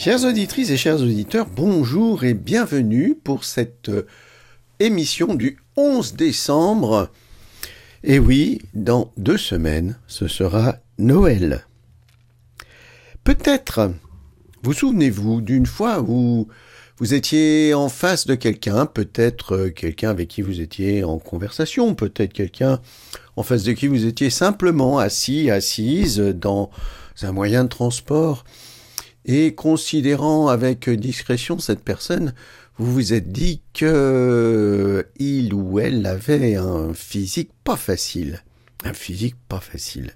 Chères auditrices et chers auditeurs, bonjour et bienvenue pour cette euh, émission du 11 décembre. Et oui, dans deux semaines, ce sera Noël. Peut-être, vous souvenez-vous d'une fois où vous étiez en face de quelqu'un, peut-être euh, quelqu'un avec qui vous étiez en conversation, peut-être quelqu'un en face de qui vous étiez simplement assis, assise dans un moyen de transport, et considérant avec discrétion cette personne, vous vous êtes dit que il ou elle avait un physique pas facile. Un physique pas facile.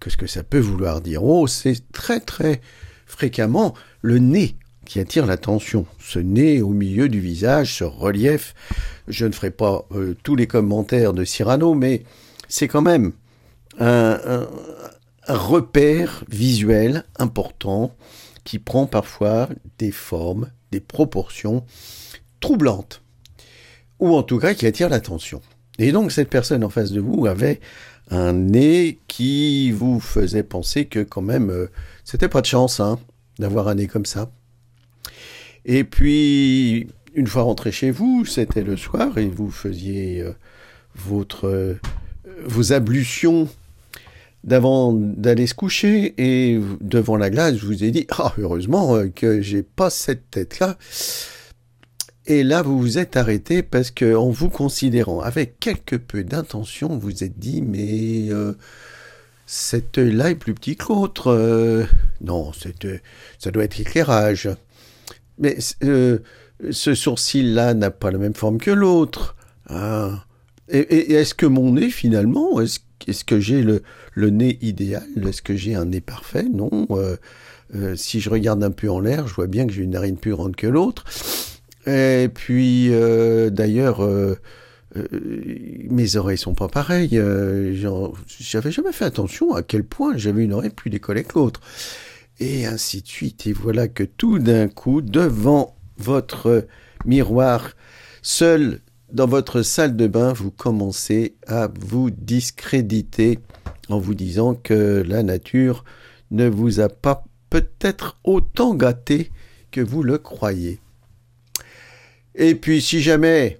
Qu'est-ce que ça peut vouloir dire Oh, c'est très très fréquemment le nez qui attire l'attention. Ce nez au milieu du visage, ce relief. Je ne ferai pas euh, tous les commentaires de Cyrano, mais c'est quand même un, un repère visuel important qui prend parfois des formes, des proportions troublantes, ou en tout cas qui attire l'attention. Et donc cette personne en face de vous avait un nez qui vous faisait penser que quand même euh, c'était pas de chance hein, d'avoir un nez comme ça. Et puis une fois rentré chez vous, c'était le soir et vous faisiez euh, votre euh, vos ablutions d'avant d'aller se coucher et devant la glace, je vous ai dit ah heureusement euh, que j'ai pas cette tête là. Et là, vous vous êtes arrêté parce que en vous considérant avec quelque peu d'intention, vous êtes dit mais euh, cet œil-là est plus petit que l'autre. Euh, non, ça doit être éclairage. Mais ce sourcil-là n'a pas la même forme que l'autre. Ah. Et, et est-ce que mon nez, finalement, est-ce est-ce que j'ai le, nez idéal? Est-ce que j'ai un nez parfait? Non. Euh, euh, si je regarde un peu en l'air, je vois bien que j'ai une narine plus grande que l'autre. Et puis, euh, d'ailleurs, mes oreilles sont pas pareilles. j'avais jamais fait attention à quel point j'avais une oreille plus décollée que l'autre. Et ainsi de suite. Et voilà que tout d'un coup, devant votre miroir, seul dans votre salle de bain, vous commencez à vous discréditer en vous disant que la nature ne vous a pas peut-être autant gâté que vous le croyez. Et puis si jamais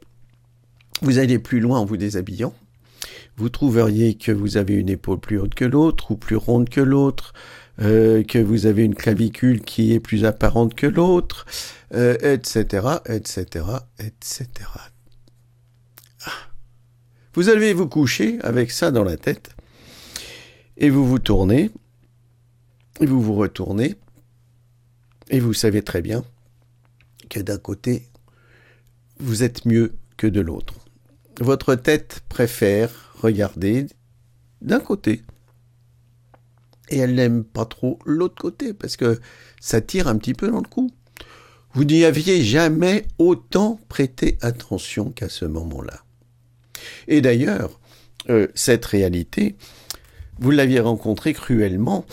vous allez plus loin en vous déshabillant, vous trouveriez que vous avez une épaule plus haute que l'autre ou plus ronde que l'autre, euh, que vous avez une clavicule qui est plus apparente que l'autre, etc., etc., etc. Vous allez vous coucher avec ça dans la tête, et vous vous tournez, et vous vous retournez, et vous savez très bien que d'un côté, vous êtes mieux que de l'autre. Votre tête préfère regarder d'un côté, et elle n'aime pas trop l'autre côté, parce que ça tire un petit peu dans le cou. Vous n'y aviez jamais autant prêté attention qu'à ce moment-là. Et d'ailleurs, euh, cette réalité, vous l'aviez rencontrée cruellement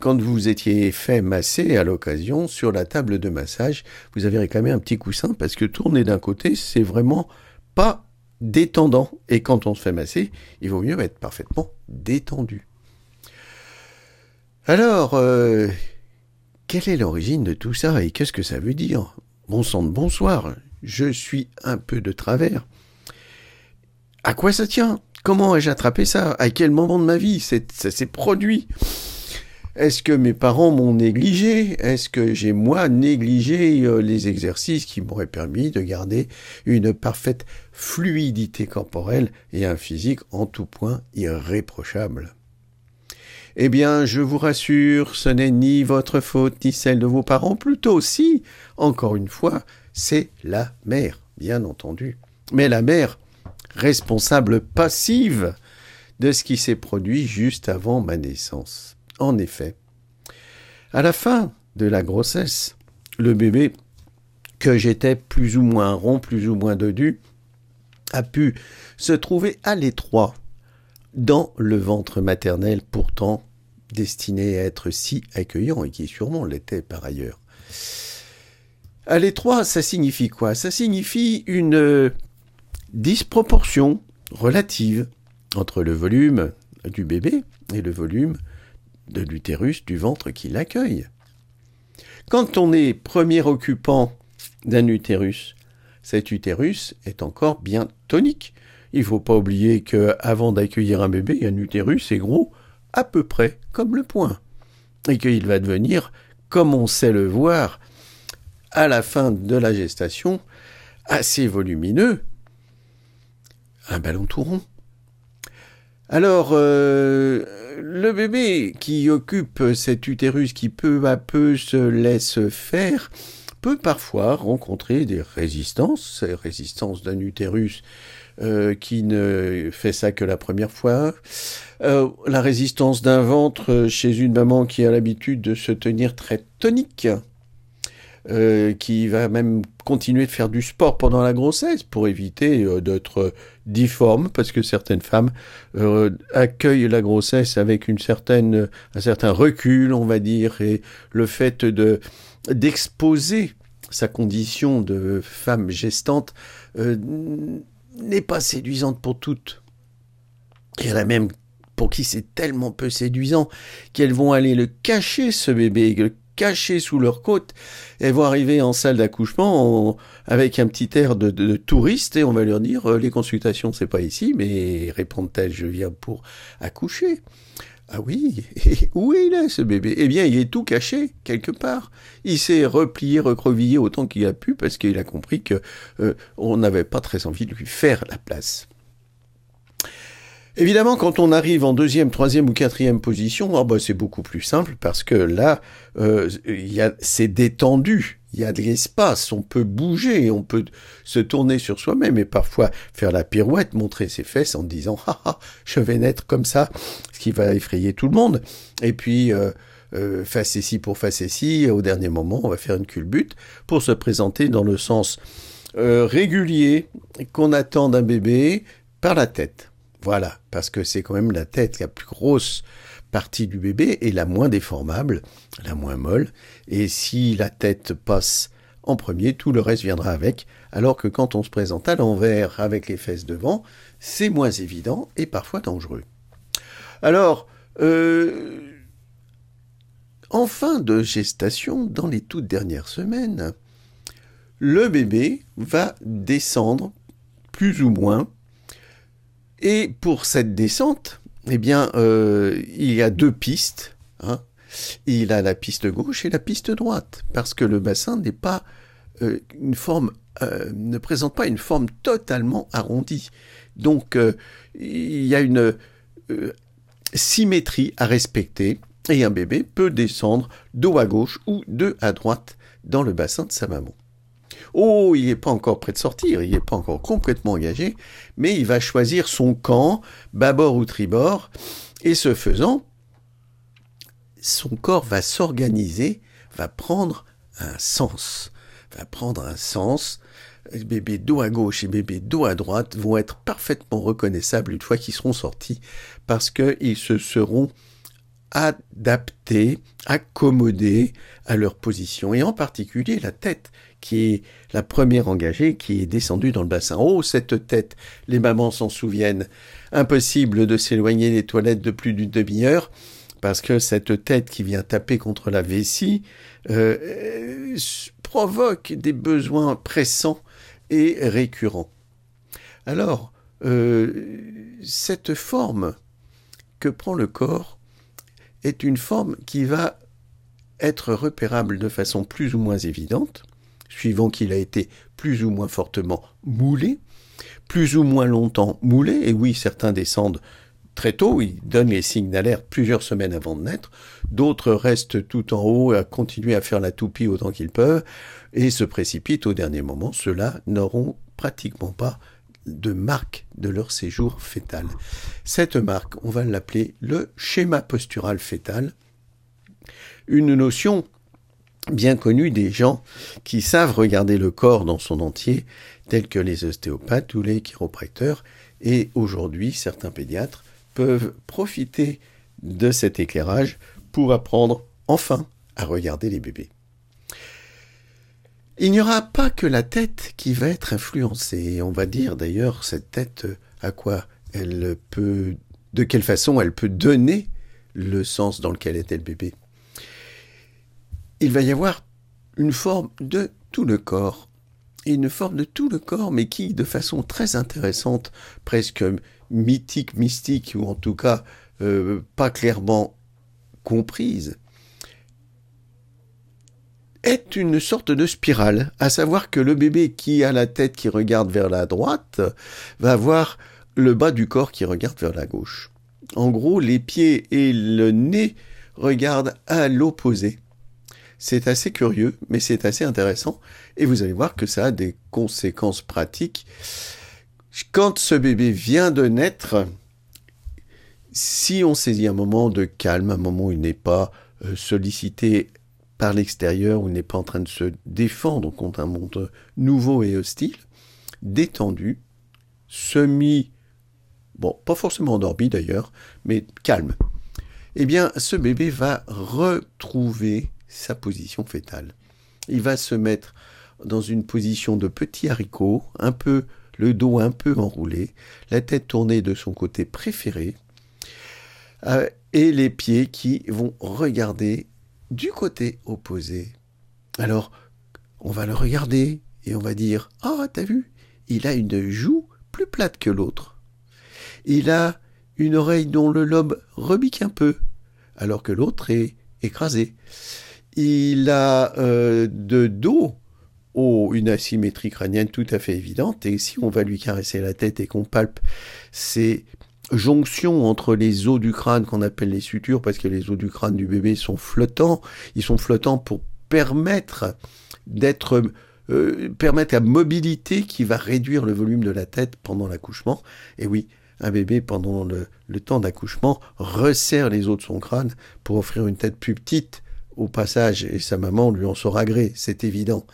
quand vous étiez fait masser à l'occasion sur la table de massage. Vous avez réclamé un petit coussin parce que tourner d'un côté, c'est vraiment pas détendant. Et quand on se fait masser, il vaut mieux être parfaitement détendu. Alors, euh, quelle est l'origine de tout ça et qu'est-ce que ça veut dire? Bon sang bonsoir, je suis un peu de travers. À quoi ça tient? Comment ai-je attrapé ça? À quel moment de ma vie? Ça s'est produit. Est-ce que mes parents m'ont négligé? Est-ce que j'ai moi négligé euh, les exercices qui m'auraient permis de garder une parfaite fluidité corporelle et un physique en tout point irréprochable? Eh bien, je vous rassure, ce n'est ni votre faute ni celle de vos parents, plutôt si, encore une fois, c'est la mère, bien entendu. Mais la mère responsable passive de ce qui s'est produit juste avant ma naissance. En effet, à la fin de la grossesse, le bébé, que j'étais plus ou moins rond, plus ou moins dodu, a pu se trouver à l'étroit dans le ventre maternel pourtant destiné à être si accueillant et qui sûrement l'était par ailleurs. À l'étroit, ça signifie quoi? Ça signifie une disproportion relative entre le volume du bébé et le volume de l'utérus du ventre qui l'accueille. Quand on est premier occupant d'un utérus, cet utérus est encore bien tonique. Il ne faut pas oublier que avant d'accueillir un bébé, un utérus est gros à peu près comme le poing. Et qu'il va devenir, comme on sait le voir, à la fin de la gestation, assez volumineux, un ballon tout rond. Alors, euh, le bébé qui occupe cet utérus qui peu à peu se laisse faire peut parfois rencontrer des résistances, ces résistances d'un utérus euh, qui ne fait ça que la première fois, euh, la résistance d'un ventre chez une maman qui a l'habitude de se tenir très tonique, euh, qui va même continuer de faire du sport pendant la grossesse pour éviter euh, d'être difforme, parce que certaines femmes euh, accueillent la grossesse avec une certaine, un certain recul, on va dire, et le fait de d'exposer sa condition de femme gestante n'est pas séduisante pour toutes. Il y en a même pour qui c'est tellement peu séduisant qu'elles vont aller le cacher, ce bébé, le cachés sous leur côte. Elles vont arriver en salle d'accouchement avec un petit air de, touriste et on va leur dire euh, les consultations c'est pas ici, mais répondent-elles je viens pour accoucher. Ah oui, et où est là ce bébé? Eh bien, il est tout caché quelque part. Il s'est replié, recrevillé autant qu'il a pu parce qu'il a compris que euh, on n'avait pas très envie de lui faire la place. Évidemment, quand on arrive en deuxième, troisième ou quatrième position, oh bah, c'est beaucoup plus simple parce que là, euh, c'est détendu, il y a de l'espace, on peut bouger, on peut se tourner sur soi-même et parfois faire la pirouette, montrer ses fesses en disant « Ah ah, je vais naître comme ça », ce qui va effrayer tout le monde. Et puis... Euh, euh, face ici pour face ici, au dernier moment, on va faire une culbute pour se présenter dans le sens euh, régulier qu'on attend d'un bébé par la tête. Voilà, parce que c'est quand même la tête la plus grosse partie du bébé et la moins déformable, la moins molle. Et si la tête passe en premier, tout le reste viendra avec. Alors que quand on se présente à l'envers avec les fesses devant, c'est moins évident et parfois dangereux. Alors, euh, en fin de gestation, dans les toutes dernières semaines, le bébé va descendre plus ou moins et pour cette descente, eh bien, euh, il y a deux pistes. Hein. Il a la piste gauche et la piste droite, parce que le bassin n'est pas euh, une forme, euh, ne présente pas une forme totalement arrondie. Donc, il y a une symétrie à respecter, et un bébé peut descendre dos à gauche ou deux à droite dans le bassin de sa maman. Oh, il n'est pas encore prêt de sortir, il n'est pas encore complètement engagé, mais il va choisir son camp, bâbord ou tribord, et ce faisant, son corps va s'organiser, va prendre un sens, va prendre un sens. Bébé dos à gauche et bébé dos à droite vont être parfaitement reconnaissables une fois qu'ils seront sortis, parce qu'ils se seront adaptés, accommodés à leur position, et en particulier la tête qui est la première engagée, qui est descendue dans le bassin. Oh, cette tête, les mamans s'en souviennent. Impossible de s'éloigner des toilettes de plus d'une demi-heure, parce que cette tête qui vient taper contre la vessie euh, provoque des besoins pressants et récurrents. Alors, euh, cette forme que prend le corps est une forme qui va être repérable de façon plus ou moins évidente, suivant qu'il a été plus ou moins fortement moulé, plus ou moins longtemps moulé, et oui, certains descendent très tôt, ils donnent les signes d'alerte plusieurs semaines avant de naître, d'autres restent tout en haut à continuer à faire la toupie autant qu'ils peuvent, et se précipitent au dernier moment, ceux-là n'auront pratiquement pas de marque de leur séjour fœtal. Cette marque, on va l'appeler le schéma postural fœtal, une notion bien connu des gens qui savent regarder le corps dans son entier, tels que les ostéopathes ou les chiropracteurs, et aujourd'hui certains pédiatres peuvent profiter de cet éclairage pour apprendre enfin à regarder les bébés. Il n'y aura pas que la tête qui va être influencée. On va dire d'ailleurs cette tête à quoi elle peut, de quelle façon elle peut donner le sens dans lequel était le bébé il va y avoir une forme de tout le corps. Une forme de tout le corps, mais qui, de façon très intéressante, presque mythique, mystique, ou en tout cas euh, pas clairement comprise, est une sorte de spirale, à savoir que le bébé qui a la tête qui regarde vers la droite va avoir le bas du corps qui regarde vers la gauche. En gros, les pieds et le nez regardent à l'opposé. C'est assez curieux, mais c'est assez intéressant, et vous allez voir que ça a des conséquences pratiques. Quand ce bébé vient de naître, si on saisit un moment de calme, un moment où il n'est pas euh, sollicité par l'extérieur, où il n'est pas en train de se défendre contre un monde nouveau et hostile, détendu, semi, bon, pas forcément endormi d'ailleurs, mais calme, eh bien, ce bébé va retrouver sa position fétale. Il va se mettre dans une position de petit haricot, un peu le dos un peu enroulé, la tête tournée de son côté préféré, euh, et les pieds qui vont regarder du côté opposé. Alors, on va le regarder et on va dire Ah, t'as vu Il a une joue plus plate que l'autre. Il a une oreille dont le lobe rebique un peu, alors que l'autre est écrasé. Il a euh, de dos une asymétrie crânienne tout à fait évidente, et si on va lui caresser la tête et qu'on palpe ces jonctions entre les os du crâne qu'on appelle les sutures, parce que les os du crâne du bébé sont flottants, ils sont flottants pour permettre d'être euh, permettre la mobilité qui va réduire le volume de la tête pendant l'accouchement. Et oui, un bébé pendant le temps d'accouchement resserre les os de son crâne pour offrir une tête plus petite au passage, et sa maman lui en saura gré, c'est évident.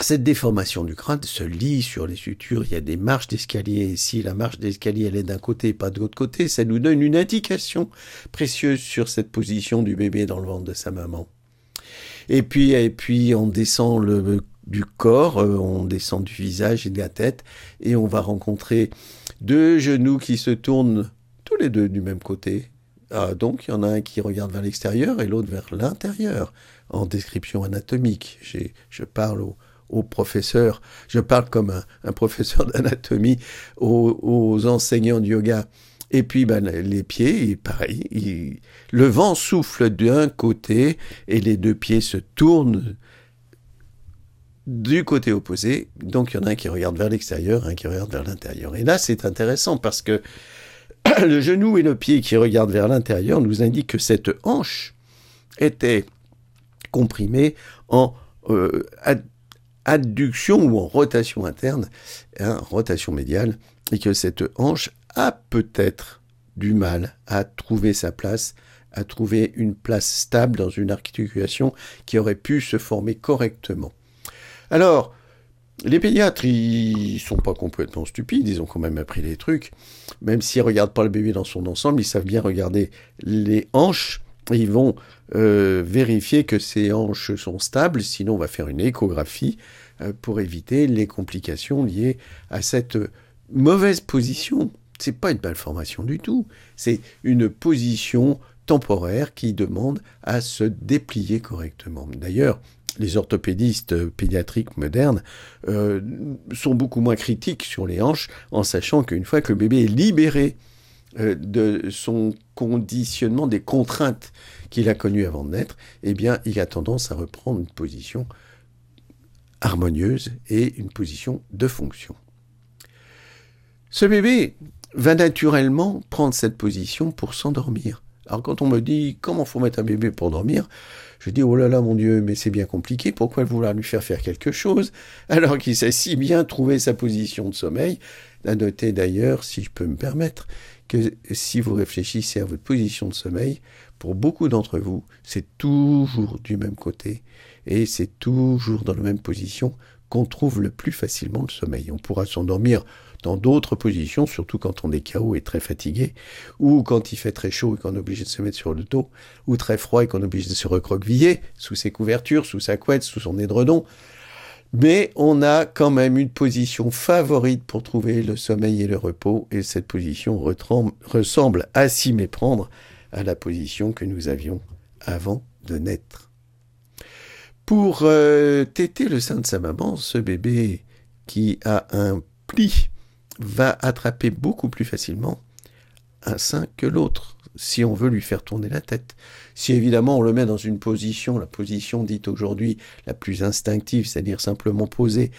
Cette déformation du crâne se lit sur les sutures, il y a des marches d'escalier, si la marche d'escalier elle est d'un côté et pas de l'autre côté, ça nous donne une indication précieuse sur cette position du bébé dans le ventre de sa maman. Et puis, et puis on descend le, du corps, euh, on descend du visage et de la tête, et on va rencontrer deux genoux qui se tournent tous les deux du même côté. Ah, donc il y en a un qui regarde vers l'extérieur et l'autre vers l'intérieur, en description anatomique. Je parle au, aux professeurs, je parle comme un, professeur d'anatomie, aux, enseignants de yoga. Et puis ben, les pieds, pareil, le vent souffle d'un côté et les deux pieds se tournent du côté opposé. Donc il y en a un qui regarde vers l'extérieur, un qui regarde vers l'intérieur. Et là c'est intéressant parce que le genou et le pied qui regardent vers l'intérieur nous indiquent que cette hanche était comprimée en euh, adduction ou en rotation interne, hein, rotation médiale, et que cette hanche a peut-être du mal à trouver sa place, à trouver une place stable dans une articulation qui aurait pu se former correctement. Alors, les pédiatres, ils sont pas complètement stupides, ils ont quand même appris les trucs. Même s'ils regardent pas le bébé dans son ensemble, ils savent bien regarder les hanches ils vont euh, vérifier que ces hanches sont stables, sinon on va faire une échographie euh, pour éviter les complications liées à cette mauvaise position. C'est pas une malformation du tout, c'est une position temporaire qui demande à se déplier correctement. D'ailleurs, les orthopédistes pédiatriques modernes euh, sont beaucoup moins critiques sur les hanches en sachant qu'une fois que le bébé est libéré euh, de son conditionnement, des contraintes qu'il a connues avant de naître, eh il a tendance à reprendre une position harmonieuse et une position de fonction. Ce bébé va naturellement prendre cette position pour s'endormir. Alors quand on me dit comment faut mettre un bébé pour dormir, je dis oh là là mon Dieu, mais c'est bien compliqué, pourquoi vouloir lui faire faire quelque chose alors qu'il sait si bien trouver sa position de sommeil? À noter d'ailleurs, si je peux me permettre, que si vous réfléchissez à votre position de sommeil, pour beaucoup d'entre vous, c'est toujours du même côté et c'est toujours dans la même position qu'on trouve le plus facilement le sommeil. On pourra s'endormir dans d'autres positions, surtout quand on est KO et très fatigué, ou quand il fait très chaud et qu'on est obligé de se mettre sur le dos, ou très froid et qu'on est obligé de se recroqueviller sous ses couvertures, sous sa couette, sous son édredon. Mais on a quand même une position favorite pour trouver le sommeil et le repos, et cette position ressemble à s'y méprendre à la position que nous avions avant de naître. Pour euh, téter le sein de sa maman, ce bébé qui a un pli va attraper beaucoup plus facilement un sein que l'autre si on veut lui faire tourner la tête. Si évidemment on le met dans une position, la position dite aujourd'hui la plus instinctive, c'est-à-dire simplement posé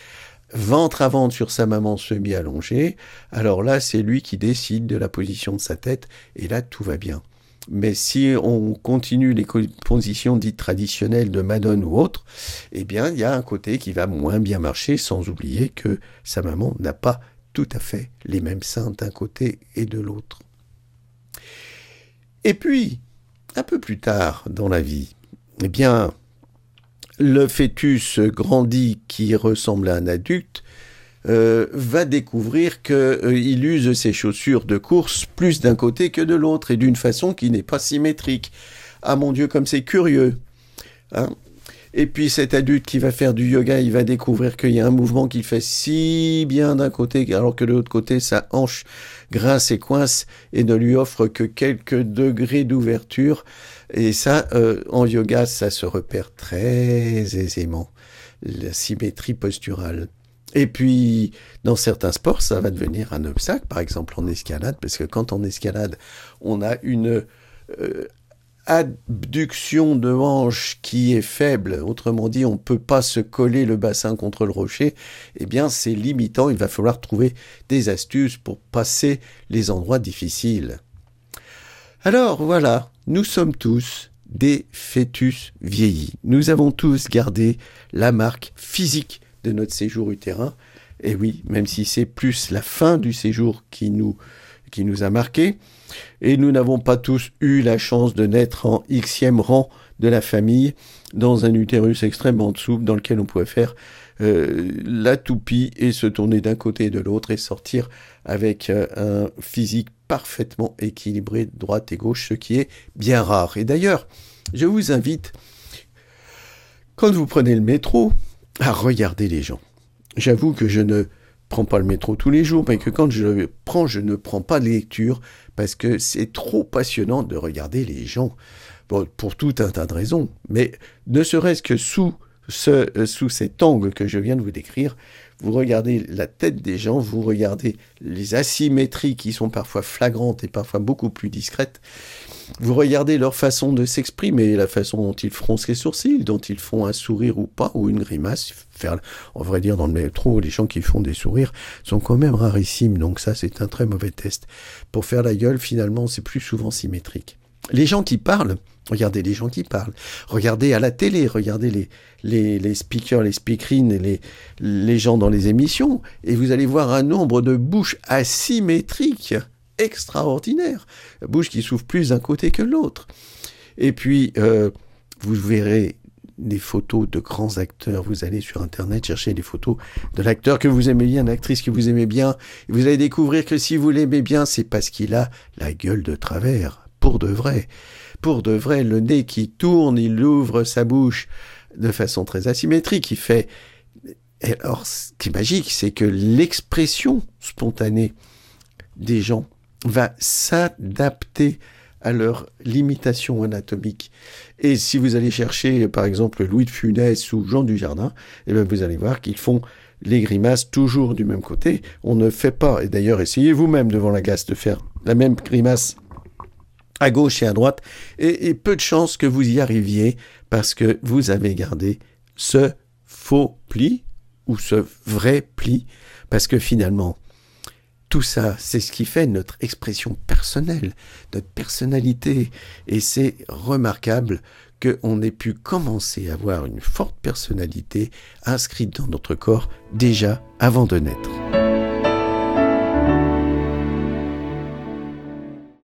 ventre à ventre sur sa maman semi-allongée, alors là c'est lui qui décide de la position de sa tête et là tout va bien. Mais si on continue les positions dites traditionnelles de Madone ou autres, eh bien, il y a un côté qui va moins bien marcher, sans oublier que sa maman n'a pas tout à fait les mêmes seins d'un côté et de l'autre. Et puis, un peu plus tard dans la vie, eh bien, le fœtus grandit qui ressemble à un adulte euh, va découvrir qu'il euh, use ses chaussures de course plus d'un côté que de l'autre et d'une façon qui n'est pas symétrique. Ah mon Dieu, comme c'est curieux. Hein et puis cet adulte qui va faire du yoga, il va découvrir qu'il y a un mouvement qui fait si bien d'un côté, alors que de l'autre côté, sa hanche grince et coince et ne lui offre que quelques degrés d'ouverture. Et ça, euh, en yoga, ça se repère très aisément, la symétrie posturale. Et puis, dans certains sports, ça va devenir un obstacle, par exemple en escalade, parce que quand en escalade, on a une euh, abduction de hanche qui est faible, autrement dit, on ne peut pas se coller le bassin contre le rocher, eh bien, c'est limitant, il va falloir trouver des astuces pour passer les endroits difficiles. Alors, voilà, nous sommes tous des fœtus vieillis. Nous avons tous gardé la marque physique de notre séjour utérin. Et oui, même si c'est plus la fin du séjour qui nous, a marqué, et nous n'avons pas tous eu la chance de naître en xème rang de la famille, dans un utérus extrêmement souple dans lequel on pouvait faire euh, la toupie et se tourner d'un côté et de l'autre et sortir avec euh, un physique parfaitement équilibré droite et gauche, ce qui est bien rare. Et d'ailleurs, je vous invite, quand vous prenez le métro, à regarder les gens. J'avoue que je ne prends pas le métro tous les jours, mais que quand je le prends, je ne prends pas de lecture parce que c'est trop passionnant de regarder les gens. pour tout un tas de raisons, mais ne serait-ce que sous euh, sous cet angle que je viens de vous décrire, vous regardez la tête des gens, vous regardez les asymétries qui sont parfois flagrantes et parfois beaucoup plus discrètes, vous regardez leur façon de s'exprimer, la façon dont ils froncent les sourcils, dont ils font un sourire ou pas, ou une grimace. Faire, on vrai dire, dans le métro, les gens qui font des sourires sont quand même rarissimes, donc ça c'est un très mauvais test. Pour faire la gueule, finalement, c'est plus souvent symétrique. Les gens qui parlent, regardez les gens qui parlent, regardez à la télé, regardez les, les, speakers, les speakerines, les, les gens dans les émissions, et vous allez voir un nombre de bouches asymétriques extraordinaire. bouche qui s'ouvre plus d'un côté que l'autre. Et puis, euh, vous verrez des photos de grands acteurs. Vous allez sur Internet chercher des photos de l'acteur que vous aimez bien, l'actrice que vous aimez bien. Et vous allez découvrir que si vous l'aimez bien, c'est parce qu'il a la gueule de travers. Pour de vrai. Pour de vrai, le nez qui tourne, il ouvre sa bouche de façon très asymétrique. Il fait... Alors, ce qui est magique, c'est que l'expression spontanée des gens va s'adapter à leurs limitations anatomiques. Et si vous allez chercher, par exemple, Louis de Funès ou Jean Dujardin, eh bien, vous allez voir qu'ils font les grimaces toujours du même côté. On ne fait pas, et d'ailleurs, essayez vous-même devant la glace de faire la même grimace à gauche et à droite, et, peu de chances que vous y arriviez parce que vous avez gardé ce faux pli ou ce vrai pli, parce que finalement, tout ça, c'est ce qui fait notre expression personnelle, notre personnalité. Et c'est remarquable qu'on ait pu commencer à avoir une forte personnalité inscrite dans notre corps déjà avant de naître.